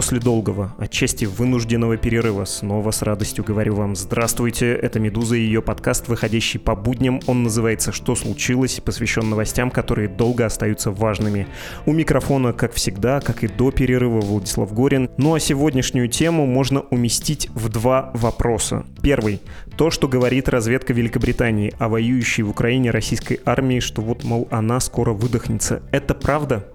После долгого, отчасти вынужденного перерыва снова с радостью говорю вам «Здравствуйте!» Это «Медуза» и ее подкаст, выходящий по будням. Он называется «Что случилось?» и посвящен новостям, которые долго остаются важными. У микрофона, как всегда, как и до перерыва, Владислав Горин. Ну а сегодняшнюю тему можно уместить в два вопроса. Первый. То, что говорит разведка Великобритании о воюющей в Украине российской армии, что вот, мол, она скоро выдохнется. Это правда?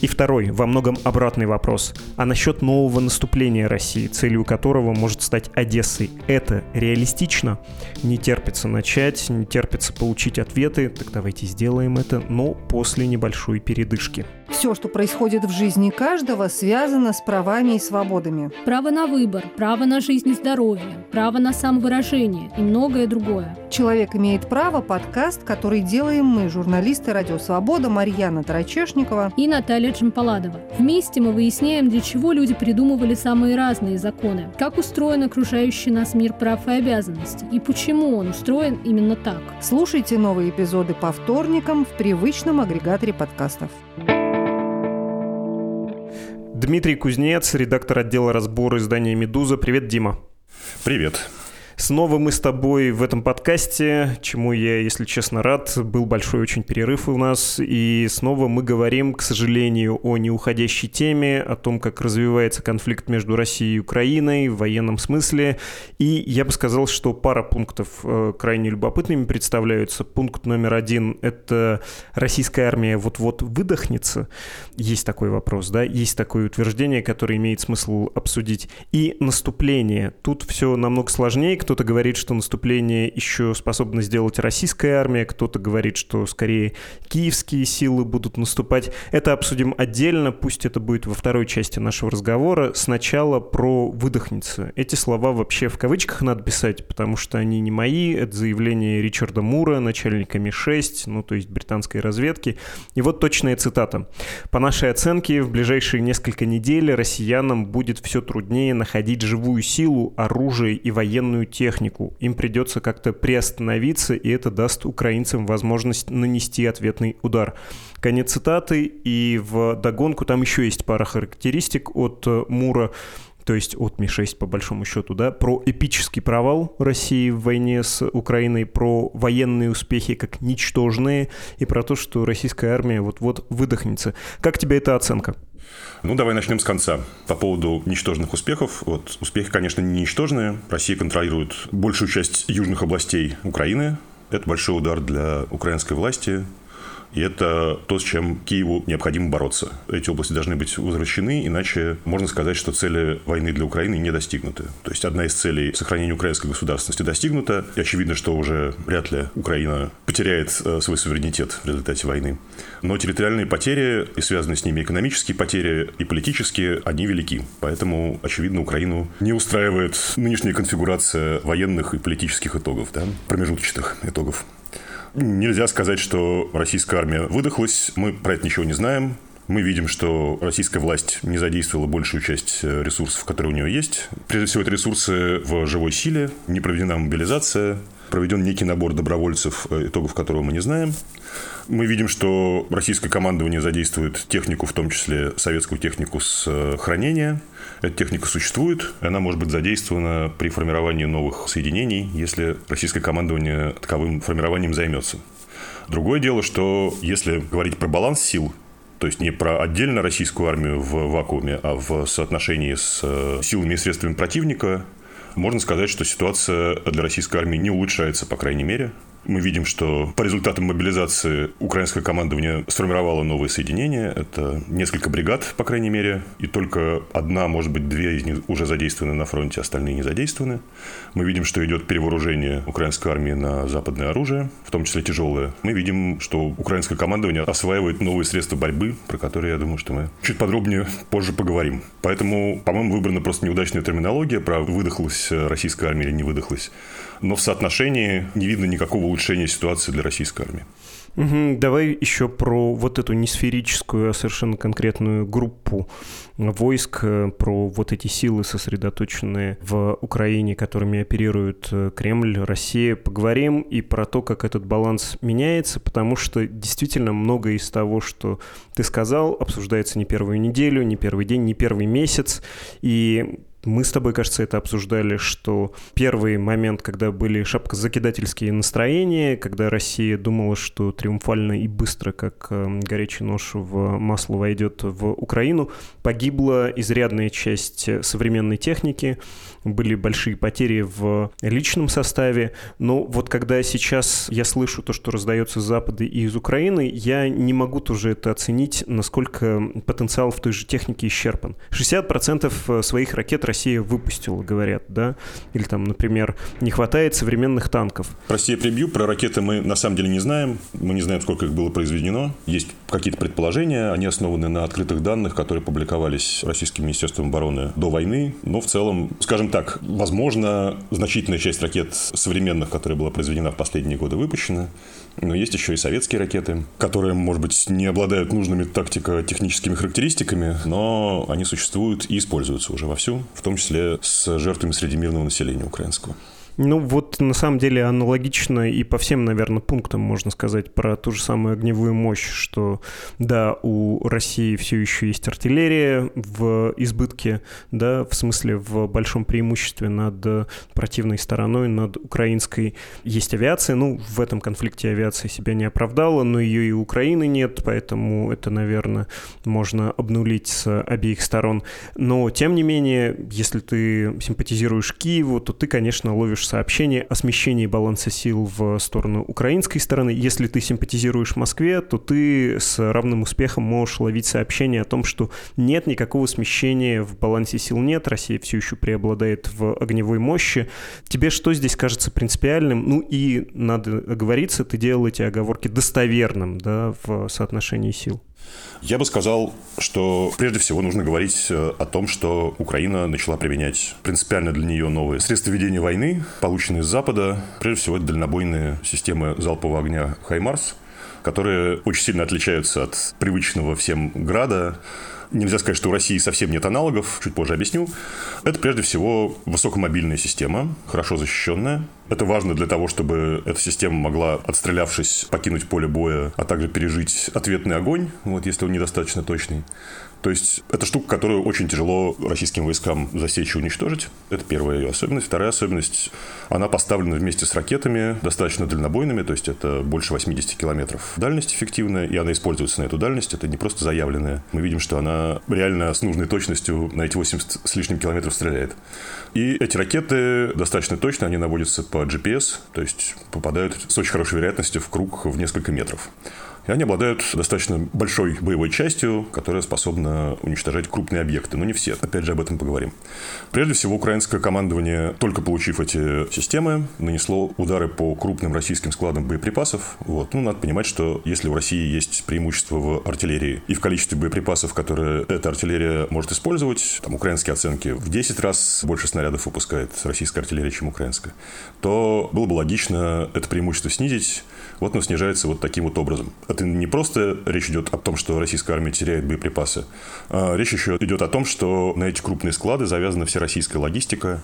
И второй, во многом обратный вопрос. А насчет нового наступления России, целью которого может стать Одессой, это реалистично? Не терпится начать, не терпится получить ответы, так давайте сделаем это, но после небольшой передышки. Все, что происходит в жизни каждого, связано с правами и свободами. Право на выбор, право на жизнь и здоровье, право на самовыражение и многое другое. «Человек имеет право» – подкаст, который делаем мы, журналисты «Радио Свобода» Марьяна Тарачешникова и Наталья Джампаладова. Вместе мы выясняем, для чего люди придумывали самые разные законы, как устроен окружающий нас мир прав и обязанностей, и почему он устроен именно так. Слушайте новые эпизоды по вторникам в привычном агрегаторе подкастов. Дмитрий Кузнец, редактор отдела разбора издания «Медуза». Привет, Дима. Привет. Снова мы с тобой в этом подкасте, чему я, если честно, рад. Был большой очень перерыв у нас. И снова мы говорим, к сожалению, о неуходящей теме, о том, как развивается конфликт между Россией и Украиной в военном смысле. И я бы сказал, что пара пунктов э, крайне любопытными представляются. Пункт номер один — это российская армия вот-вот выдохнется. Есть такой вопрос, да? Есть такое утверждение, которое имеет смысл обсудить. И наступление. Тут все намного сложнее, кто-то говорит, что наступление еще способна сделать российская армия, кто-то говорит, что скорее киевские силы будут наступать. Это обсудим отдельно, пусть это будет во второй части нашего разговора. Сначала про выдохнется. Эти слова вообще в кавычках надо писать, потому что они не мои. Это заявление Ричарда Мура, начальника Ми-6, ну то есть британской разведки. И вот точная цитата. По нашей оценке, в ближайшие несколько недель россиянам будет все труднее находить живую силу, оружие и военную технику. Им придется как-то приостановиться, и это даст украинцам возможность нанести ответный удар. Конец цитаты, и в догонку там еще есть пара характеристик от э, Мура то есть от Ми-6 по большому счету, да, про эпический провал России в войне с Украиной, про военные успехи как ничтожные и про то, что российская армия вот-вот выдохнется. Как тебе эта оценка? Ну, давай начнем с конца. По поводу ничтожных успехов. Вот успехи, конечно, не ничтожные. Россия контролирует большую часть южных областей Украины. Это большой удар для украинской власти. И это то, с чем Киеву необходимо бороться. Эти области должны быть возвращены, иначе можно сказать, что цели войны для Украины не достигнуты. То есть одна из целей сохранения украинской государственности достигнута. И очевидно, что уже вряд ли Украина потеряет э, свой суверенитет в результате войны. Но территориальные потери и связанные с ними экономические потери и политические, они велики. Поэтому, очевидно, Украину не устраивает нынешняя конфигурация военных и политических итогов, да, промежуточных итогов. Нельзя сказать, что российская армия выдохлась. Мы про это ничего не знаем. Мы видим, что российская власть не задействовала большую часть э, ресурсов, которые у нее есть. Прежде всего, это ресурсы в живой силе, не проведена мобилизация, проведен некий набор добровольцев, э, итогов которого мы не знаем. Мы видим, что российское командование задействует технику, в том числе советскую технику с э, хранения. Эта техника существует, она может быть задействована при формировании новых соединений, если российское командование таковым формированием займется. Другое дело, что если говорить про баланс сил, то есть не про отдельно российскую армию в вакууме, а в соотношении с э, силами и средствами противника, можно сказать, что ситуация для российской армии не улучшается, по крайней мере. Мы видим, что по результатам мобилизации украинское командование сформировало новые соединения. Это несколько бригад, по крайней мере, и только одна, может быть, две из них уже задействованы на фронте, остальные не задействованы. Мы видим, что идет перевооружение украинской армии на западное оружие, в том числе тяжелое. Мы видим, что украинское командование осваивает новые средства борьбы, про которые, я думаю, что мы чуть подробнее позже поговорим. Поэтому, по-моему, выбрана просто неудачная терминология про выдохлась российская армия или не выдохлась. Но в соотношении не видно никакого улучшения ситуации для российской армии. Давай еще про вот эту не сферическую, а совершенно конкретную группу войск, э, про вот эти силы, сосредоточенные в Украине, которыми оперирует э, Кремль, Россия. Поговорим и про то, как этот баланс меняется, потому что действительно многое из того, что ты сказал, обсуждается не первую неделю, не первый день, не первый месяц. И мы с тобой, кажется, это обсуждали, что первый момент, когда были шапкозакидательские настроения, когда Россия думала, что триумфально и быстро, как эм, горячий нож в масло войдет в Украину, погибла изрядная часть современной техники, были большие потери в личном составе, но вот когда сейчас я слышу то, что раздается с Запада и из Украины, я не могу тоже это оценить, насколько потенциал в той же технике исчерпан. 60% своих ракет Россия выпустила, говорят, да? Или там, например, не хватает современных танков. Россия прибью, про ракеты мы на самом деле не знаем. Мы не знаем, сколько их было произведено. Есть какие-то предположения, они основаны на открытых данных, которые публиковались Российским Министерством обороны до войны. Но в целом, скажем так, возможно, значительная часть ракет современных, которая была произведена в последние годы, выпущена. Но есть еще и советские ракеты, которые, может быть, не обладают нужными тактико-техническими характеристиками, но они существуют и используются уже вовсю, в том числе с жертвами среди мирного населения украинского. Ну вот на самом деле аналогично и по всем, наверное, пунктам можно сказать про ту же самую огневую мощь, что да, у России все еще есть артиллерия в избытке, да, в смысле в большом преимуществе над противной стороной, над украинской. Есть авиация, ну в этом конфликте авиация себя не оправдала, но ее и Украины нет, поэтому это, наверное, можно обнулить с обеих сторон. Но тем не менее, если ты симпатизируешь Киеву, то ты, конечно, ловишь получишь сообщение о смещении баланса сил в сторону украинской стороны. Если ты симпатизируешь Москве, то ты с равным успехом можешь ловить сообщение о том, что нет никакого смещения в балансе сил нет, Россия все еще преобладает в огневой мощи. Тебе что здесь кажется принципиальным? Ну и, надо оговориться, ты делал эти оговорки достоверным да, в соотношении сил. Я бы сказал, что прежде всего нужно говорить э, о том, что Украина начала применять принципиально для нее новые средства ведения войны, полученные с Запада. Прежде всего, это дальнобойные системы залпового огня «Хаймарс», которые очень сильно отличаются от привычного всем «Града», Нельзя сказать, что у России совсем нет аналогов, чуть позже объясню. Это прежде всего высокомобильная система, хорошо защищенная. Это важно для того, чтобы эта система могла, отстрелявшись, покинуть поле боя, а также пережить ответный огонь, вот, если он недостаточно точный. То есть это штука, которую очень тяжело российским войскам засечь и уничтожить. Это первая ее особенность. Вторая особенность, она поставлена вместе с ракетами, достаточно дальнобойными, то есть это больше 80 километров дальность эффективная, и она используется на эту дальность, это не просто заявленная. Мы видим, что она реально с нужной точностью на эти 80 с лишним километров стреляет. И эти ракеты достаточно точно, они наводятся по GPS, то есть попадают с очень хорошей вероятностью в круг в несколько метров. И они обладают достаточно большой боевой частью, которая способна уничтожать крупные объекты. Но не все. Опять же, об этом поговорим. Прежде всего, украинское командование, только получив эти системы, нанесло удары по крупным российским складам боеприпасов. Вот. Ну, надо понимать, что если у России есть преимущество в артиллерии и в количестве боеприпасов, которые эта артиллерия может использовать, там украинские оценки в 10 раз больше снарядов выпускает российская артиллерия, чем украинская, то было бы логично это преимущество снизить. Вот оно снижается вот таким вот образом это не просто речь идет о том, что российская армия теряет боеприпасы. А речь еще идет о том, что на эти крупные склады завязана вся российская логистика,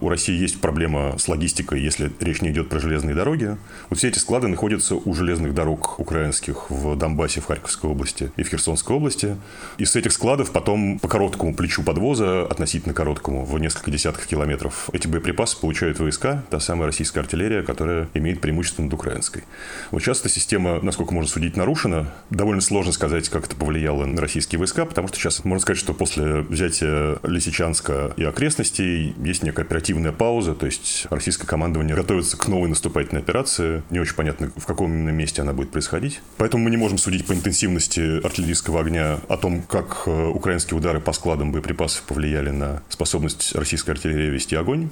у России есть проблема с логистикой, если речь не идет про железные дороги. Вот все эти склады находятся у железных дорог украинских в Донбассе, в Харьковской области и в Херсонской области. И с этих складов потом по короткому плечу подвоза, относительно короткому, в несколько десятков километров, эти боеприпасы получают войска, та самая российская артиллерия, которая имеет преимущество над украинской. Вот сейчас эта система, насколько можно судить, нарушена. Довольно сложно сказать, как это повлияло на российские войска, потому что сейчас можно сказать, что после взятия Лисичанска и окрестностей есть некая оперативная пауза, то есть российское командование готовится к новой наступательной операции. Не очень понятно, в каком именно месте она будет происходить. Поэтому мы не можем судить по интенсивности артиллерийского огня о том, как э, украинские удары по складам боеприпасов повлияли на способность российской артиллерии вести огонь.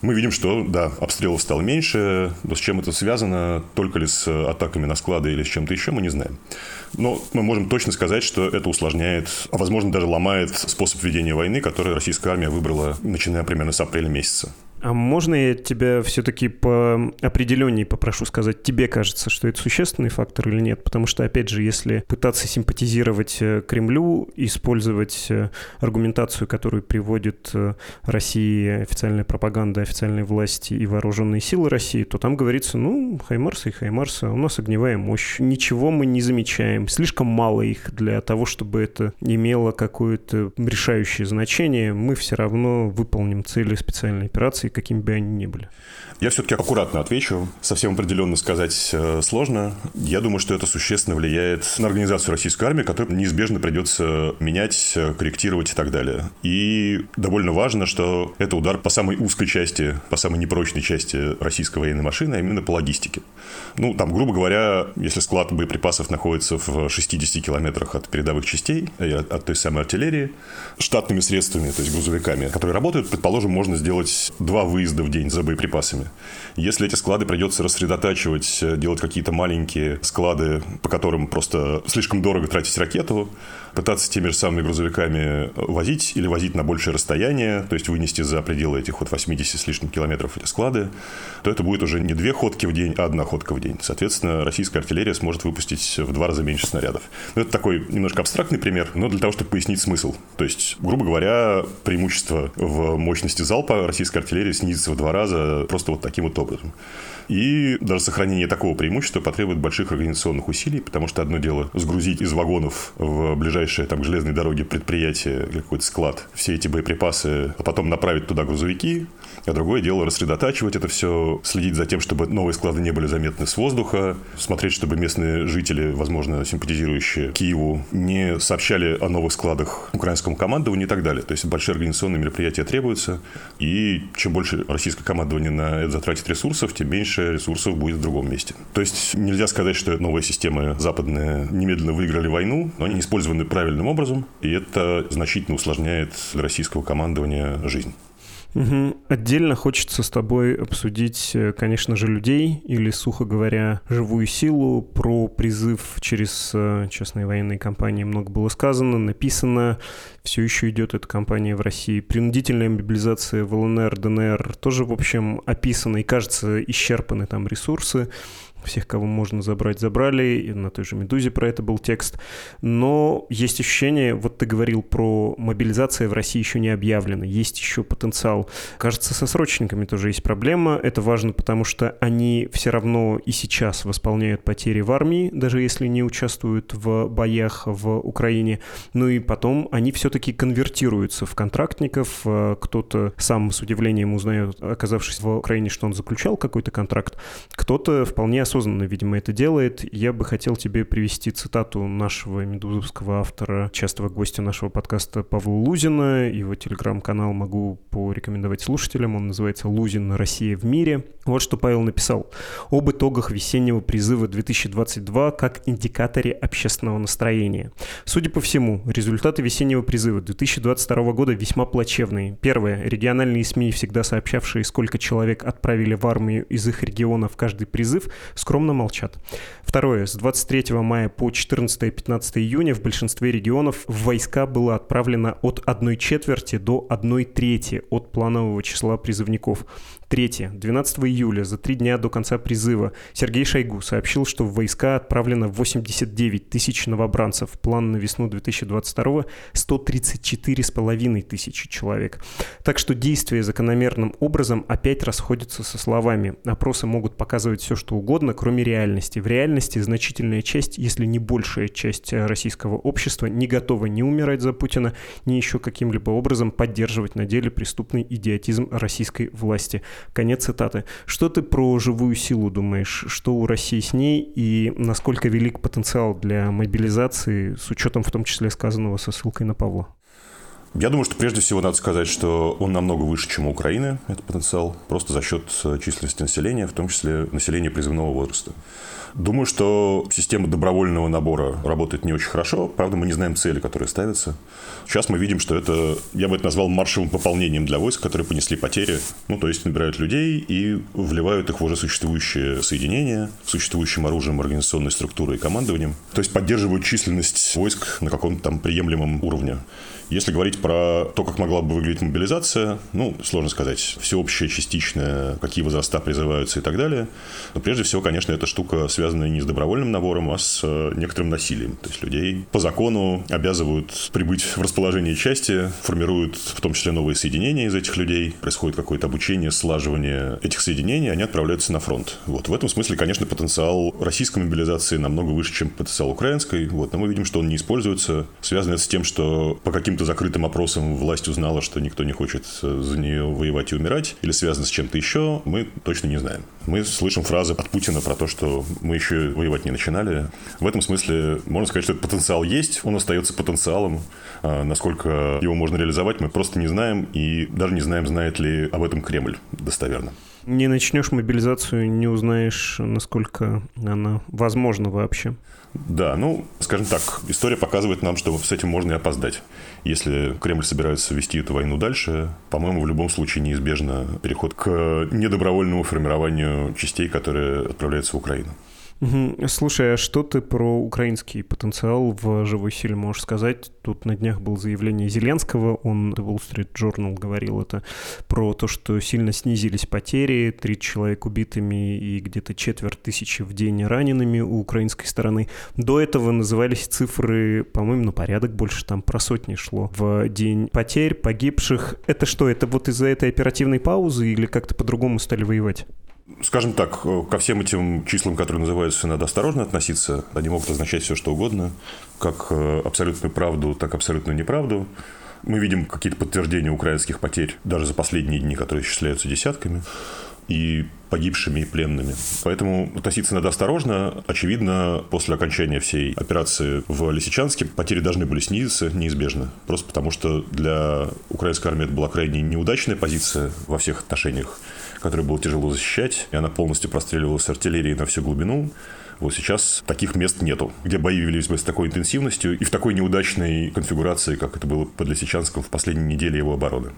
Мы видим, что, да, обстрелов стало меньше, но с чем это связано, только ли с атаками на склады или с чем-то еще, мы не знаем. Но мы можем точно сказать, что это усложняет, а возможно даже ломает способ ведения войны, который российская армия выбрала, начиная примерно с апреля месяца. А можно я тебя все-таки по определенней попрошу сказать, тебе кажется, что это существенный фактор или нет? Потому что, опять же, если пытаться симпатизировать э, Кремлю, использовать э, аргументацию, которую приводит э, Россия, официальная пропаганда, официальные власти и вооруженные силы России, то там говорится, ну, Хаймарсы и Хаймарсы, у нас огневая мощь, ничего мы не замечаем, слишком мало их для того, чтобы это имело какое-то решающее значение, мы все равно выполним цели специальной операции, санкций, какими бы они ни были? Я все-таки аккуратно отвечу. Совсем определенно сказать э, сложно. Я думаю, что это существенно влияет на организацию российской армии, которую неизбежно придется менять, э, корректировать и так далее. И довольно важно, что это удар по самой узкой части, по самой непрочной части российской военной машины, а именно по логистике. Ну, там, грубо говоря, если склад боеприпасов находится в 60 километрах от передовых частей, от, от той самой артиллерии, штатными средствами, то есть грузовиками, которые работают, предположим, можно сделать два выезда в день за боеприпасами. Если эти склады придется рассредотачивать, э, делать какие-то маленькие склады, по которым просто слишком дорого тратить ракету, пытаться теми же самыми грузовиками возить или возить на большее расстояние, то есть вынести за пределы этих вот 80 с лишним километров эти склады, то это будет уже не две ходки в день, а одна ходка в день. Соответственно, российская артиллерия сможет выпустить в два раза меньше снарядов. Ну, это такой немножко абстрактный пример, но для того, чтобы пояснить смысл. То есть, грубо говоря, преимущество в мощности залпа российской артиллерии снизится в два раза просто вот таким вот образом. И даже сохранение такого преимущества потребует больших организационных усилий, потому что одно дело сгрузить из вагонов в ближайшее там, к железной дороге предприятие или какой-то склад все эти боеприпасы, а потом направить туда грузовики, а другое дело рассредотачивать это все, следить за тем, чтобы новые склады не были заметны с воздуха, смотреть, чтобы местные жители, возможно, симпатизирующие Киеву, не сообщали о новых складах украинскому командованию и так далее. То есть большие организационные мероприятия требуются, и чем больше российское командование на это затратит ресурсов, тем меньше ресурсов будет в другом месте. То есть нельзя сказать, что новые системы западные немедленно выиграли войну, но они использованы правильным образом, и это значительно усложняет российского командования жизнь. Угу. Отдельно хочется с тобой обсудить, э, конечно же, людей или, сухо говоря, живую силу. Про призыв через э, частные военные компании много было сказано, написано. Все еще идет эта кампания в России. Принудительная мобилизация в ЛНР, ДНР тоже, в общем, описана и, кажется, исчерпаны там ресурсы всех, кого можно забрать, забрали, и на той же «Медузе» про это был текст. Но есть ощущение, вот ты говорил про мобилизацию в России еще не объявлена, есть еще потенциал. Кажется, со срочниками тоже есть проблема. Это важно, потому что они все равно и сейчас восполняют потери в армии, даже если не участвуют в боях в Украине. Ну и потом они все-таки конвертируются в контрактников. Кто-то сам с удивлением узнает, оказавшись в Украине, что он заключал какой-то контракт. Кто-то вполне осознанно, видимо, это делает. Я бы хотел тебе привести цитату нашего медузовского автора, частого гостя нашего подкаста Павла Лузина. Его телеграм-канал могу порекомендовать слушателям. Он называется «Лузин. Россия в мире». Вот что Павел написал. Об итогах весеннего призыва 2022 как индикаторе общественного настроения. Судя по всему, результаты весеннего призыва 2022 года весьма плачевные. Первое. Региональные СМИ, всегда сообщавшие, сколько человек отправили в армию из их региона в каждый призыв, скромно молчат. Второе. С 23 мая по 14-15 июня в большинстве регионов в войска было отправлено от 1 четверти до 1 трети от планового числа призывников. Третье. 12 июля, за три дня до конца призыва, Сергей Шойгу сообщил, что в войска отправлено 89 тысяч новобранцев. План на весну 2022 – 134,5 тысячи человек. Так что действия закономерным образом опять расходятся со словами. Опросы могут показывать все, что угодно, кроме реальности. В реальности значительная часть, если не большая часть российского общества не готова ни умирать за Путина, ни еще каким-либо образом поддерживать на деле преступный идиотизм российской власти. Конец цитаты. Что ты про живую силу думаешь? Что у России с ней и насколько велик потенциал для мобилизации, с учетом в том числе сказанного со ссылкой на Павла? Я думаю, что прежде всего надо сказать, что он намного выше, чем у Украины, этот потенциал, просто за счет э, численности населения, в том числе населения призывного возраста. Думаю, что система добровольного набора работает не очень хорошо. Правда, мы не знаем цели, которые ставятся. Сейчас мы видим, что это, я бы это назвал маршевым пополнением для войск, которые понесли потери. Ну, то есть набирают людей и вливают их в уже существующие соединения, существующим оружием, организационной структурой и командованием. То есть поддерживают численность войск на каком-то там приемлемом уровне. Если говорить про то, как могла бы выглядеть мобилизация, ну, сложно сказать. Всеобщая, частичная, какие возраста призываются и так далее. Но прежде всего, конечно, эта штука связана не с добровольным набором, а с э, некоторым насилием. То есть людей по закону обязывают прибыть в расположение части, формируют в том числе новые соединения из этих людей, происходит какое-то обучение, слаживание этих соединений, они отправляются на фронт. Вот. В этом смысле, конечно, потенциал российской мобилизации намного выше, чем потенциал украинской. Вот. Но мы видим, что он не используется. Связано это с тем, что по каким каким-то закрытым опросом власть узнала, что никто не хочет э, за нее воевать и умирать, или связано с чем-то еще, мы точно не знаем. Мы слышим фразы от Путина про то, что мы еще воевать не начинали. В этом смысле можно сказать, что этот потенциал есть, он остается потенциалом. А насколько его можно реализовать, мы просто не знаем, и даже не знаем, знает ли об этом Кремль достоверно. Не начнешь мобилизацию, не узнаешь, насколько она возможна вообще. Да, ну, скажем так, история показывает нам, что с этим можно и опоздать. Если Кремль собирается вести эту войну дальше, по-моему, в любом случае неизбежно переход к недобровольному формированию частей, которые отправляются в Украину. Слушай, а что ты про украинский потенциал в живой силе можешь сказать? Тут на днях было заявление Зеленского, он The Wall Street Journal говорил это, про то, что сильно снизились потери, 30 человек убитыми и где-то четверть тысячи в день ранеными у украинской стороны. До этого назывались цифры, по-моему, на порядок больше, там про сотни шло в день потерь, погибших. Это что, это вот из-за этой оперативной паузы или как-то по-другому стали воевать? Скажем так, ко всем этим числам, которые называются, надо осторожно относиться. Они могут означать все, что угодно, как э, абсолютную правду, так абсолютную неправду. Мы видим какие-то подтверждения украинских потерь даже за последние дни, которые исчисляются десятками, и погибшими, и пленными. Поэтому относиться надо осторожно. Очевидно, после окончания всей операции в Лисичанске потери должны были снизиться неизбежно. Просто потому, что для украинской армии это была крайне неудачная позиция во всех отношениях которую было тяжело защищать, и она полностью простреливалась с артиллерии на всю глубину. Вот сейчас таких мест нету, где бои велись бы с такой интенсивностью и в такой неудачной конфигурации, как это было под Лисичанском в последней неделе его обороны.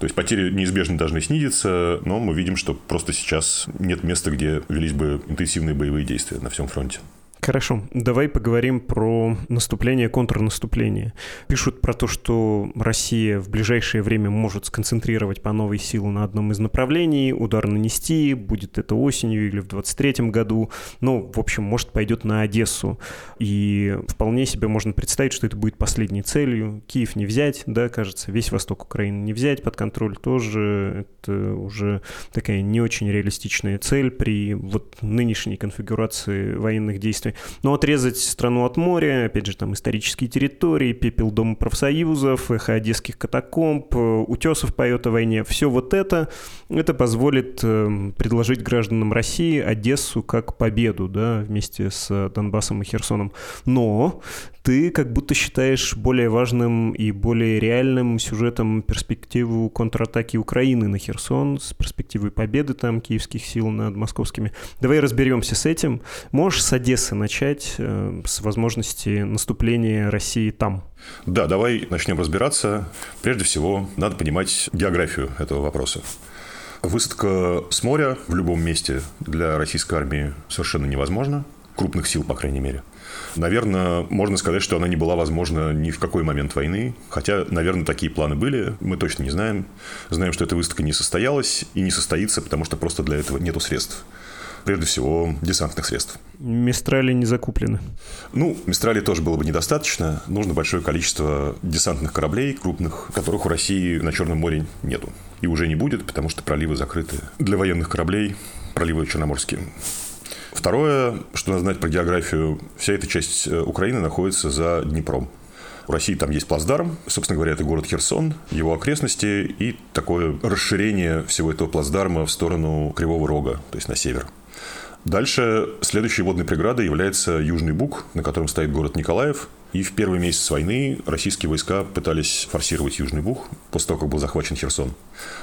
То есть потери неизбежно должны снизиться, но мы видим, что просто сейчас нет места, где велись бы интенсивные боевые действия на всем фронте. Хорошо, давай поговорим про наступление, контрнаступление. Пишут про то, что Россия в ближайшее время может сконцентрировать по новой силу на одном из направлений, удар нанести, будет это осенью или в 23 году. Ну, в общем, может, пойдет на Одессу. И вполне себе можно представить, что это будет последней целью. Киев не взять, да, кажется, весь восток Украины не взять под контроль тоже. Это уже такая не очень реалистичная цель при вот нынешней конфигурации военных действий принципе. Но отрезать страну от моря, опять же, там исторические территории, пепел Дома профсоюзов, эхо одесских катакомб, утесов поет о войне, все вот это, это позволит эм, предложить гражданам России Одессу как победу, да, вместе с Донбассом и Херсоном. Но ты как будто считаешь более важным и более реальным сюжетом перспективу контратаки Украины на Херсон с перспективой победы там киевских сил над московскими. Давай разберемся с этим. Можешь с Одессы начать, э, с возможности наступления России там? Да, давай начнем разбираться. Прежде всего, надо понимать географию этого вопроса. Высадка с моря в любом месте для российской армии совершенно невозможно. Крупных сил, по крайней мере. Наверное, можно сказать, что она не была возможна ни в какой момент войны. Хотя, наверное, такие планы были. Мы точно не знаем. Знаем, что эта выставка не состоялась и не состоится, потому что просто для этого нету средств прежде всего, десантных средств. Мистрали не закуплены? Ну, Мистрали тоже было бы недостаточно. Нужно большое количество десантных кораблей крупных, которых у России на Черном море нету. И уже не будет, потому что проливы закрыты для военных кораблей, проливы черноморские. Второе, что надо знать про географию, вся эта часть э, Украины находится за Днепром. В России там есть плацдарм, собственно говоря, это город Херсон, его окрестности и такое расширение всего этого плацдарма в сторону Кривого Рога, то есть на север. Дальше следующей водной преградой является Южный Буг, на котором стоит город Николаев, и в первый месяц войны российские войска пытались форсировать Южный Буг после того, как был захвачен Херсон.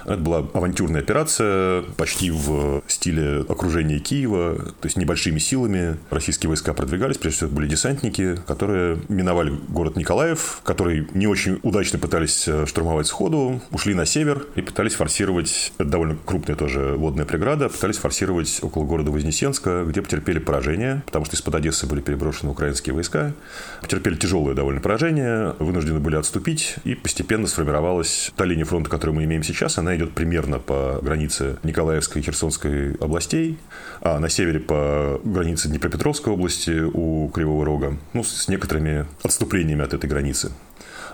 Это была авантюрная операция, почти в стиле окружения Киева, то есть небольшими силами российские войска продвигались, прежде всего были десантники, которые миновали город Николаев, который не очень удачно пытались э, штурмовать сходу, ушли на север и пытались форсировать, это довольно крупная тоже водная преграда, пытались форсировать около города Вознесенска, где потерпели поражение, потому что из-под Одессы были переброшены украинские войска, потерпели тяжелое довольно поражение, вынуждены были отступить, и постепенно сформировалась та линия фронта, которую мы имеем сейчас. Она идет примерно по границе Николаевской и Херсонской областей, а на севере по границе Днепропетровской области у Кривого Рога, ну, с некоторыми отступлениями от этой границы.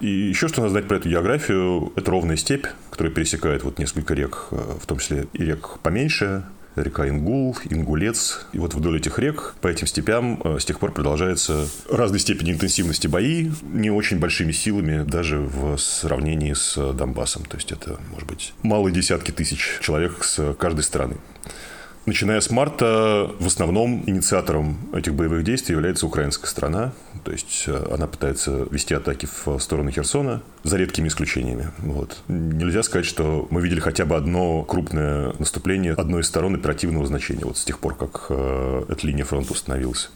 И еще что надо знать про эту географию, это ровная степь, которая пересекает вот несколько рек, в том числе и рек поменьше, река Ингул, Ингулец. И вот вдоль этих рек, по этим степям э, с тех пор продолжается разной степени интенсивности бои, не очень большими силами, даже в сравнении с Донбассом. То есть это, может быть, малые десятки тысяч человек с каждой стороны. Начиная с марта, в основном инициатором этих боевых действий является украинская страна. То есть э, она пытается вести атаки в сторону Херсона, за редкими исключениями. Вот. Нельзя сказать, что мы видели хотя бы одно крупное наступление одной из сторон оперативного значения, вот с тех пор, как э, эта линия фронта установилась.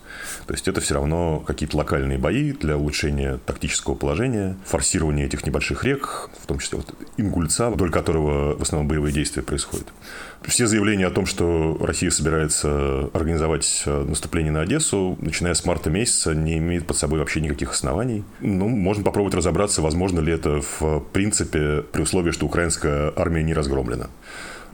То есть это все равно какие-то локальные бои для улучшения тактического положения, форсирования этих небольших рек, в том числе вот Ингульца, вдоль которого в основном боевые действия происходят. Все заявления о том, что Россия собирается организовать э, наступление на Одессу, начиная с марта месяца, не имеют под собой вообще никаких оснований. Ну, можно попробовать разобраться, возможно ли это в принципе при условии, что украинская армия не разгромлена.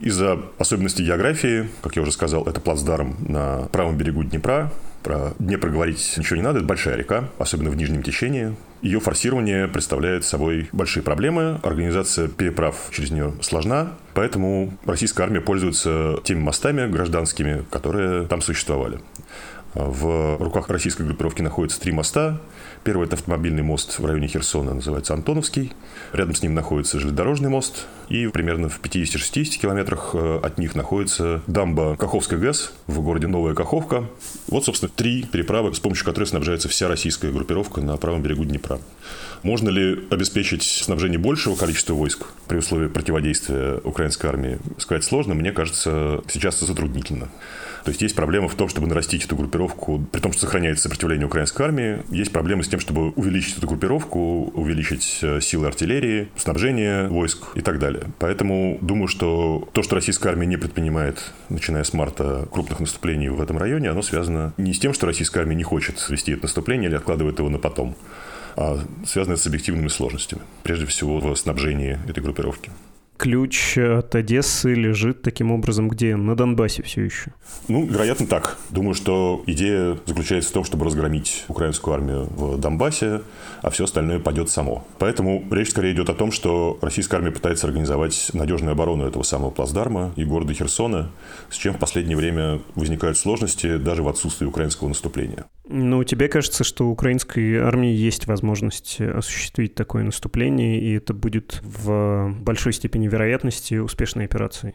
Из-за особенностей географии, как я уже сказал, это плацдарм на правом берегу Днепра, про Днепр говорить ничего не надо, это большая река, особенно в нижнем течении. Ее форсирование представляет собой большие проблемы. Организация переправ через нее сложна, поэтому российская армия пользуется теми мостами гражданскими, которые там существовали. В руках российской группировки находятся три моста. Первый – это автомобильный мост в районе Херсона, называется Антоновский. Рядом с ним находится железнодорожный мост. И примерно в 50-60 километрах э, от них находится дамба Каховской ГЭС в городе Новая Каховка. Вот, собственно, три переправы, с помощью которых снабжается вся российская группировка на правом берегу Днепра. Можно ли обеспечить снабжение большего количества войск при условии противодействия украинской армии, сказать сложно. Мне кажется, сейчас это затруднительно. То есть есть проблема в том, чтобы нарастить эту группировку, при том, что сохраняется сопротивление украинской армии. Есть проблемы с тем, чтобы увеличить эту группировку, увеличить э, силы артиллерии, снабжение войск и так далее. Поэтому думаю, что то, что российская армия не предпринимает, начиная с марта, крупных наступлений в этом районе, оно связано не с тем, что российская армия не хочет вести это наступление или откладывает его на потом, а связано с объективными сложностями. Прежде всего в снабжении этой группировки ключ от Одессы лежит таким образом где? На Донбассе все еще? Ну, вероятно, так. Думаю, что идея заключается в том, чтобы разгромить украинскую армию в Донбассе, а все остальное пойдет само. Поэтому речь скорее идет о том, что российская армия пытается организовать надежную оборону этого самого плацдарма и города Херсона, с чем в последнее время возникают сложности даже в отсутствии украинского наступления. Ну, тебе кажется, что украинской армии есть возможность осуществить такое наступление, и это будет в большой степени вероятности успешной операции?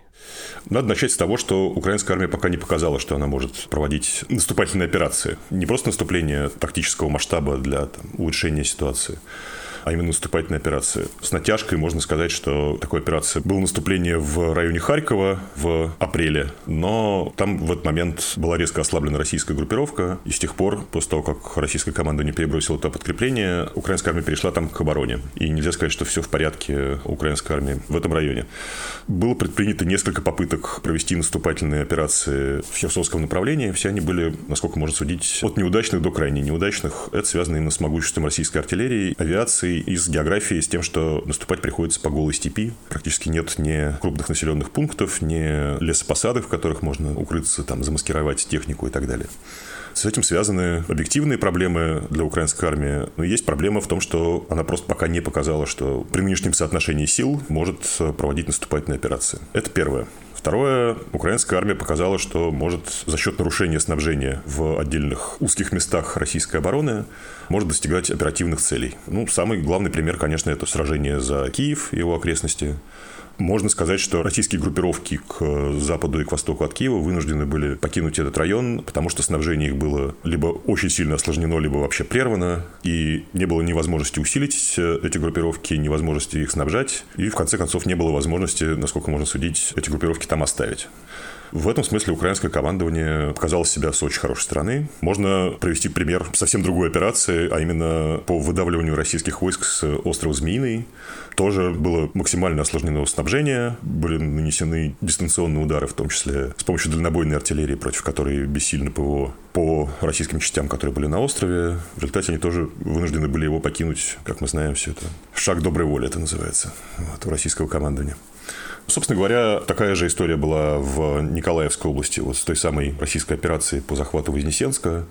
Надо начать с того, что украинская армия пока не показала, что она может проводить наступательные операции. Не просто наступление тактического масштаба для там, улучшения ситуации, а именно наступательной операции. С натяжкой можно сказать, что такой операция было наступление в районе Харькова в апреле, но там в этот момент была резко ослаблена российская группировка, и с тех пор, после того, как российская команда не перебросила то подкрепление, украинская армия перешла там к обороне. И нельзя сказать, что все в порядке украинской армии в этом районе. Было предпринято несколько попыток провести наступательные операции в Херсонском направлении. Все они были, насколько можно судить, от неудачных до крайне неудачных. Это связано именно с могуществом российской артиллерии, авиации операций, и с географией, с тем, что наступать приходится по голой степи. Практически нет ни крупных населенных пунктов, ни лесопосадок, в которых можно укрыться, там, замаскировать технику и так далее. С этим связаны объективные проблемы для украинской армии. Но есть проблема в том, что она просто пока не показала, что при нынешнем соотношении сил может проводить наступательные операции. Это первое. Второе, украинская армия показала, что может за счет нарушения снабжения в отдельных узких местах российской обороны может достигать оперативных целей. Ну, самый главный пример, конечно, это сражение за Киев и его окрестности. Можно сказать, что российские группировки к западу и к востоку от Киева вынуждены были покинуть этот район, потому что снабжение их было либо очень сильно осложнено, либо вообще прервано, и не было ни возможности усилить эти группировки, ни возможности их снабжать, и в конце концов не было возможности, насколько можно судить, эти группировки там оставить. В этом смысле украинское командование показало себя с очень хорошей стороны. Можно привести пример совсем другой операции, а именно по выдавливанию российских войск с острова Змеиный. Тоже было максимально осложнено снабжение, были нанесены дистанционные удары, в том числе с помощью дальнобойной артиллерии, против которой бессильно ПВО по российским частям, которые были на острове. В результате они тоже вынуждены были его покинуть, как мы знаем, все это. Шаг доброй воли это называется вот, у российского командования. Собственно говоря, такая же история была в Николаевской области, вот с той самой российской операцией по захвату Вознесенска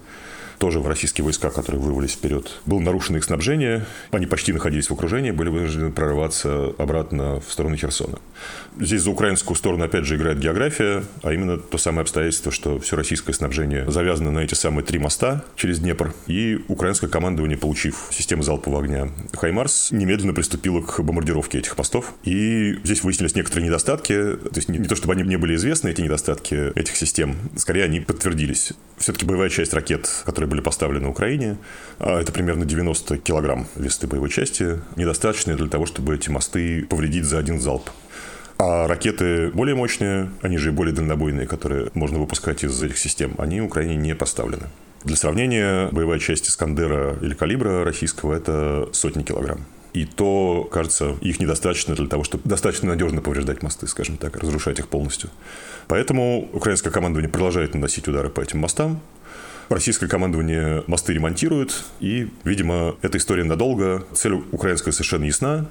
тоже в российские войска, которые вырвались вперед. Было нарушено их снабжение, они почти находились в окружении, были вынуждены прорываться обратно в сторону Херсона. Здесь за украинскую сторону опять же играет география, а именно то самое обстоятельство, что все российское снабжение завязано на эти самые три моста через Днепр, и украинское командование, получив систему залпового огня «Хаймарс», немедленно приступило к бомбардировке этих мостов. И здесь выяснились некоторые недостатки, то есть не, не то чтобы они не были известны, эти недостатки этих систем, скорее они подтвердились. Все-таки боевая часть ракет, которые были поставлены Украине. А это примерно 90 килограмм весы боевой части, недостаточные для того, чтобы эти мосты повредить за один залп. А ракеты более мощные, они же более дальнобойные, которые можно выпускать из этих систем, они Украине не поставлены. Для сравнения, боевая часть Искандера или калибра российского – это сотни килограмм. И то, кажется, их недостаточно для того, чтобы достаточно надежно повреждать мосты, скажем так, разрушать их полностью. Поэтому украинское командование продолжает наносить удары по этим мостам. Российское командование мосты ремонтирует, и, видимо, эта история надолго. Цель украинская совершенно ясна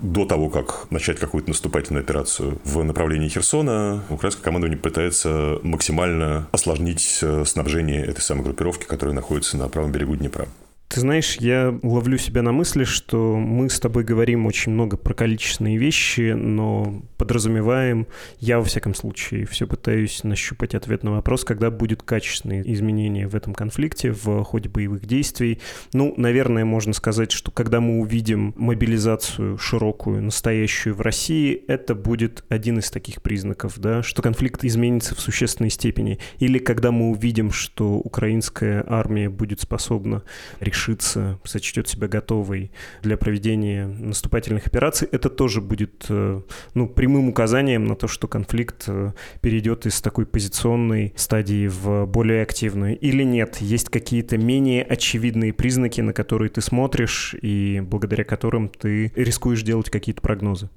до того, как начать какую-то наступательную операцию в направлении Херсона, украинское командование пытается максимально осложнить э, снабжение этой самой группировки, которая находится на правом берегу Днепра. Ты знаешь, я ловлю себя на мысли, что мы с тобой говорим очень много про количественные вещи, но подразумеваем, я во всяком случае все пытаюсь нащупать ответ на вопрос, когда будут качественные изменения в этом конфликте в ходе боевых действий. Ну, наверное, можно сказать, что когда мы увидим мобилизацию широкую, настоящую в России, это будет один из таких признаков, да, что конфликт изменится в существенной степени. Или когда мы увидим, что украинская армия будет способна решить решится, сочтет себя готовой для проведения наступательных операций, это тоже будет э, ну, прямым указанием на то, что конфликт э, перейдет из такой позиционной стадии в более активную. Или нет, есть какие-то менее очевидные признаки, на которые ты смотришь и благодаря которым ты рискуешь делать какие-то прогнозы.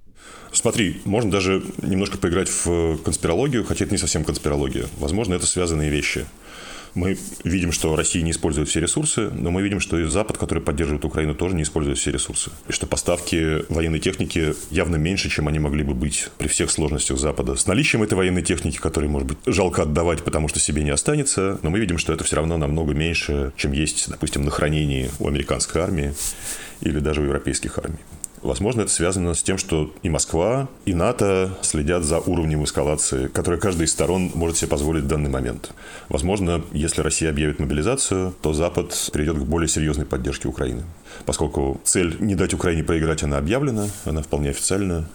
Смотри, можно даже немножко поиграть в конспирологию, хотя это не совсем конспирология. Возможно, это связанные вещи. Мы видим, что Россия не использует все ресурсы, но мы видим, что и Запад, который поддерживает Украину, тоже не использует все ресурсы. И что поставки военной техники явно меньше, чем они могли бы быть при всех сложностях Запада. С наличием этой военной техники, которой, может быть, жалко отдавать, потому что себе не останется, но мы видим, что это все равно намного меньше, чем есть, допустим, на хранении у американской армии или даже у европейских армий. Возможно, это связано с тем, что и Москва, и НАТО следят за уровнем эскалации, который каждая из сторон может себе позволить в данный момент. Возможно, если Россия объявит мобилизацию, то Запад перейдет к более серьезной поддержке Украины. Поскольку цель не дать Украине проиграть, она объявлена, она вполне официальна.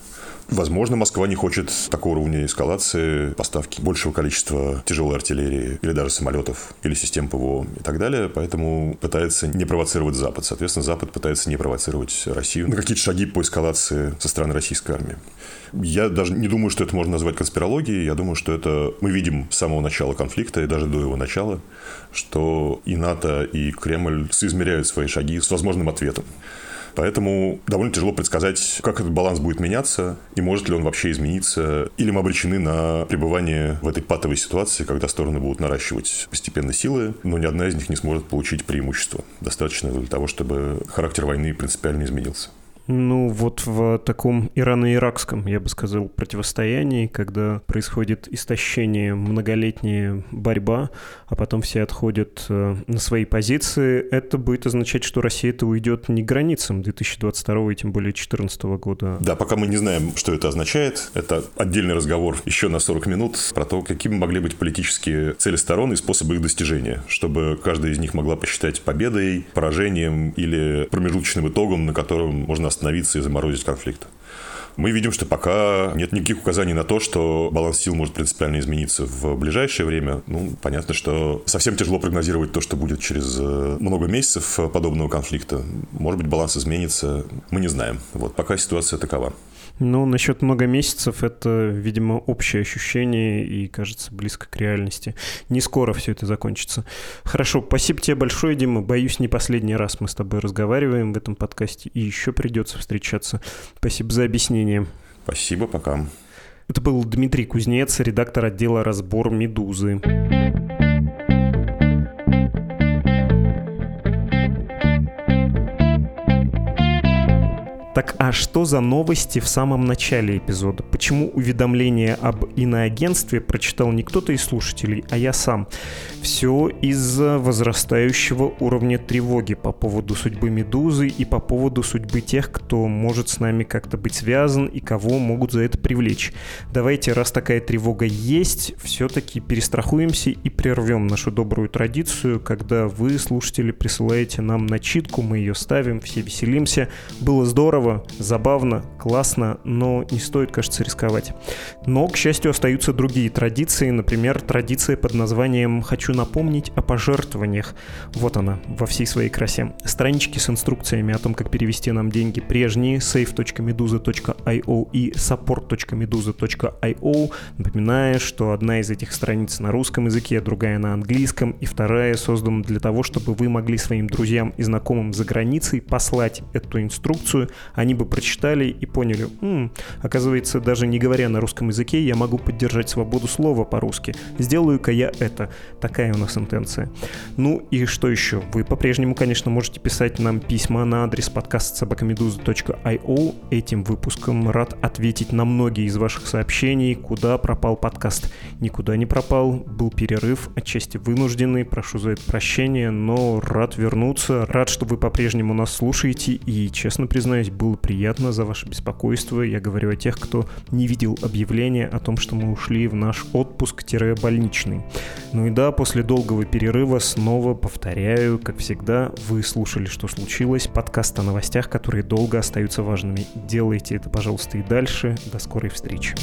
Возможно, Москва не хочет такого уровня эскалации, поставки большего количества тяжелой артиллерии или даже самолетов, или систем ПВО и так далее, поэтому пытается не провоцировать Запад. Соответственно, Запад пытается не провоцировать Россию на какие-то шаги по эскалации со стороны российской армии. Я даже не думаю, что это можно назвать конспирологией. Я думаю, что это мы видим с самого начала конфликта и даже до его начала, что и НАТО, и Кремль соизмеряют свои шаги с возможным ответом. Поэтому довольно тяжело предсказать, как этот баланс будет меняться и может ли он вообще измениться. Или мы обречены на пребывание в этой патовой ситуации, когда стороны будут наращивать постепенно силы, но ни одна из них не сможет получить преимущество. Достаточно для того, чтобы характер войны принципиально изменился. Ну, вот в таком ирано-иракском, я бы сказал, противостоянии, когда происходит истощение, многолетняя борьба, а потом все отходят э, на свои позиции, это будет означать, что Россия это уйдет не границам 2022 и тем более 2014 года. Да, пока мы не знаем, что это означает, это отдельный разговор еще на 40 минут про то, какими могли быть политические цели сторон и способы их достижения, чтобы каждая из них могла посчитать победой, поражением или промежуточным итогом, на котором можно остановиться и заморозить конфликт. Мы видим, что пока нет никаких указаний на то, что баланс сил может принципиально измениться в ближайшее время. Ну, понятно, что совсем тяжело прогнозировать то, что будет через э, много месяцев подобного конфликта. Может быть, баланс изменится, мы не знаем. Вот пока ситуация такова. Ну, насчет много месяцев это, видимо, общее ощущение и кажется близко к реальности. Не скоро все это закончится. Хорошо, спасибо тебе большое, Дима. Боюсь, не последний раз мы с тобой разговариваем в этом подкасте и еще придется встречаться. Спасибо за объяснение. Спасибо, пока. Это был Дмитрий Кузнец, редактор отдела «Разбор Медузы». Так а что за новости в самом начале эпизода? Почему уведомление об иноагентстве прочитал не кто-то из слушателей, а я сам? Все из-за возрастающего уровня тревоги по поводу судьбы Медузы и по поводу судьбы тех, кто может с нами как-то быть связан и кого могут за это привлечь. Давайте, раз такая тревога есть, все-таки перестрахуемся и прервем нашу добрую традицию, когда вы, слушатели, присылаете нам начитку, мы ее ставим, все веселимся. Было здорово, здорово, забавно, классно, но не стоит, кажется, рисковать. Но, к счастью, остаются другие традиции, например, традиция под названием «Хочу напомнить о пожертвованиях». Вот она, во всей своей красе. Странички с инструкциями о том, как перевести нам деньги прежние, save.meduza.io и support.meduza.io. Напоминаю, что одна из этих страниц на русском языке, другая на английском, и вторая создана для того, чтобы вы могли своим друзьям и знакомым за границей послать эту инструкцию, они бы прочитали и поняли, М, оказывается, даже не говоря на русском языке, я могу поддержать свободу слова по-русски. Сделаю-ка я это. Такая у нас интенция. Ну и что еще? Вы по-прежнему, конечно, можете писать нам письма на адрес подкаст собакамедуза.io. Этим выпуском рад ответить на многие из ваших сообщений, куда пропал подкаст. Никуда не пропал, был перерыв, отчасти вынужденный, прошу за это прощения, но рад вернуться, рад, что вы по-прежнему нас слушаете и, честно признаюсь, было приятно за ваше беспокойство. Я говорю о тех, кто не видел объявления о том, что мы ушли в наш отпуск-больничный. Ну и да, после долгого перерыва снова повторяю, как всегда, вы слушали, что случилось, подкаст о новостях, которые долго остаются важными. Делайте это, пожалуйста, и дальше. До скорой встречи.